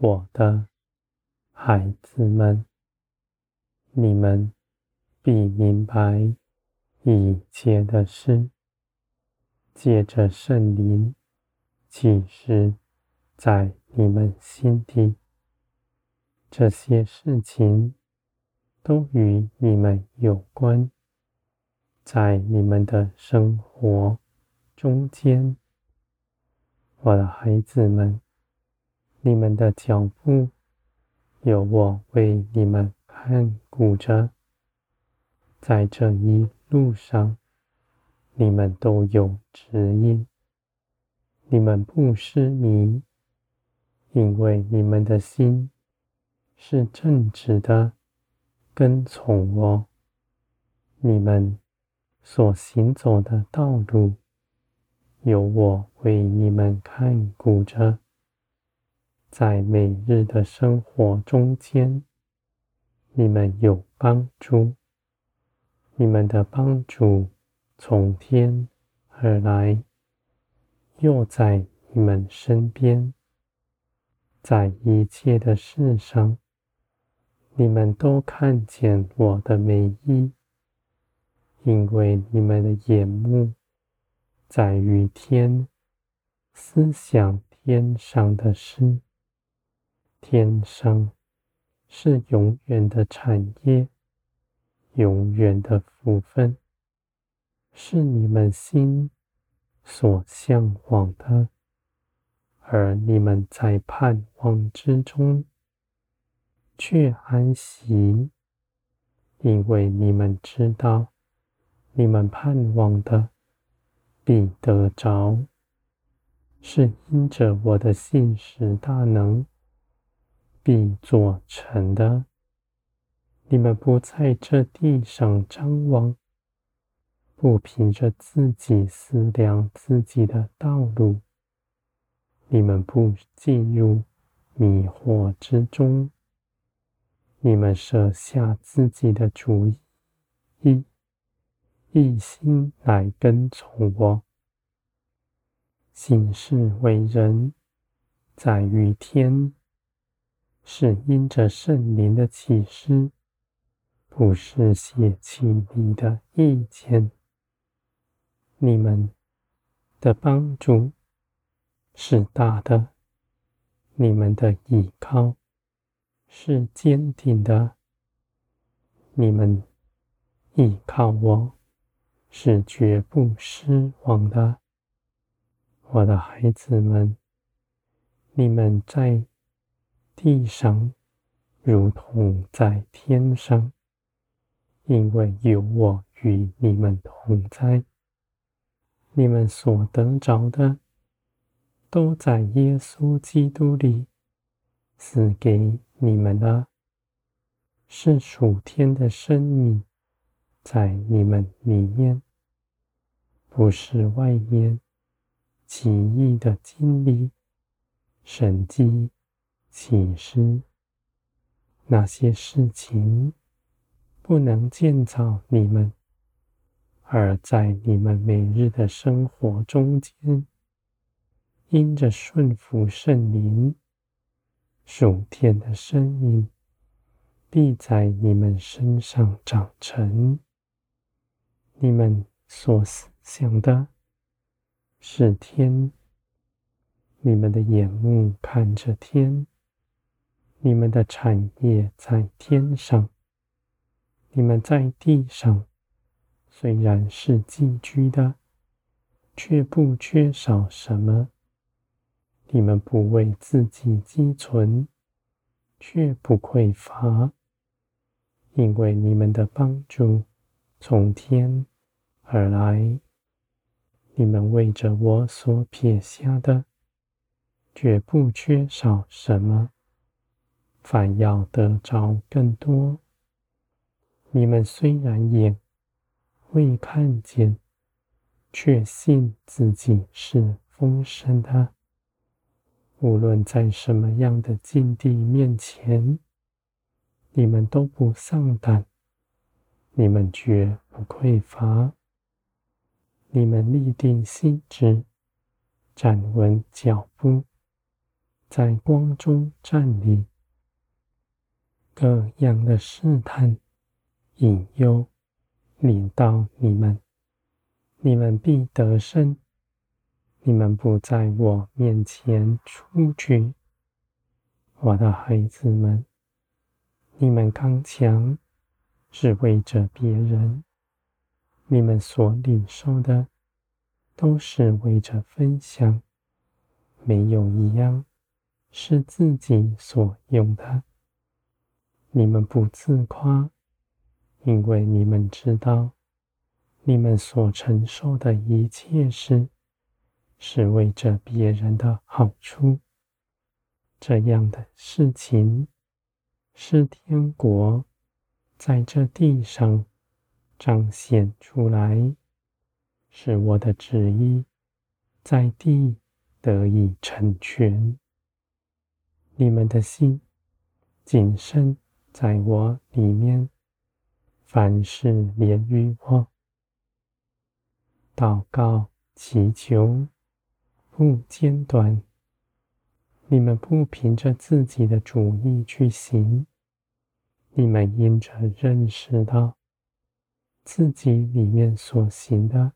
我的孩子们，你们必明白一切的事，借着圣灵启示在你们心底。这些事情都与你们有关，在你们的生活中间，我的孩子们。你们的脚步有我为你们看顾着，在这一路上，你们都有指引，你们不失迷，因为你们的心是正直的，跟从我，你们所行走的道路，有我为你们看顾着。在每日的生活中间，你们有帮助，你们的帮助从天而来，又在你们身边，在一切的事上，你们都看见我的美意，因为你们的眼目在于天，思想天上的事。天上是永远的产业，永远的福分，是你们心所向往的，而你们在盼望之中却安息，因为你们知道，你们盼望的必得着，是因着我的信实大能。必做成的。你们不在这地上张望，不凭着自己思量自己的道路，你们不进入迷惑之中。你们舍下自己的主意，一心来跟从我。行事为人，在于天。是因着圣灵的启示，不是血气里的意见。你们的帮助是大的，你们的依靠是坚定的。你们依靠我是绝不失望的，我的孩子们，你们在。地上如同在天上，因为有我与你们同在。你们所得着的，都在耶稣基督里赐给你们了，是属天的生命在你们里面，不是外面奇异的经历神迹。启示那些事情不能建造你们，而在你们每日的生活中间，因着顺服圣灵，属天的生命必在你们身上长成。你们所思想的是天，你们的眼目看着天。你们的产业在天上，你们在地上虽然是寄居的，却不缺少什么。你们不为自己积存，却不匮乏，因为你们的帮助从天而来。你们为着我所撇下的，绝不缺少什么。反要得着更多。你们虽然眼未看见，却信自己是丰盛的。无论在什么样的境地面前，你们都不丧胆，你们绝不匮乏。你们立定心志，站稳脚步，在光中站立，各样的试探、引诱临到你们，你们必得胜。你们不在我面前出去，我的孩子们，你们刚强是为着别人，你们所领受的都是为着分享，没有一样是自己所用的。你们不自夸，因为你们知道，你们所承受的一切事。是为着别人的好处，这样的事情是天国在这地上彰显出来，是我的旨意在地得以成全。你们的心谨慎在我里面，凡事连于我，祷告祈求。不间断，你们不凭着自己的主意去行，你们因着认识到自己里面所行的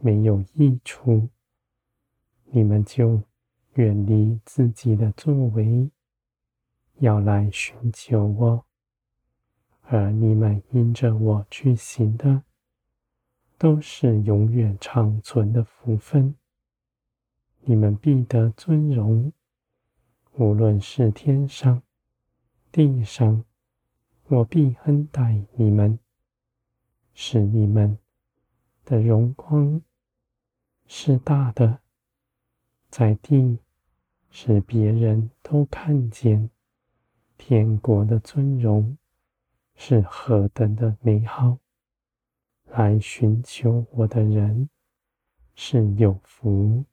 没有益处，你们就远离自己的作为，要来寻求我，而你们因着我去行的，都是永远长存的福分。你们必得尊荣，无论是天上、地上，我必恩待你们，使你们的荣光是大的，在地使别人都看见天国的尊荣是何等的美好。来寻求我的人是有福。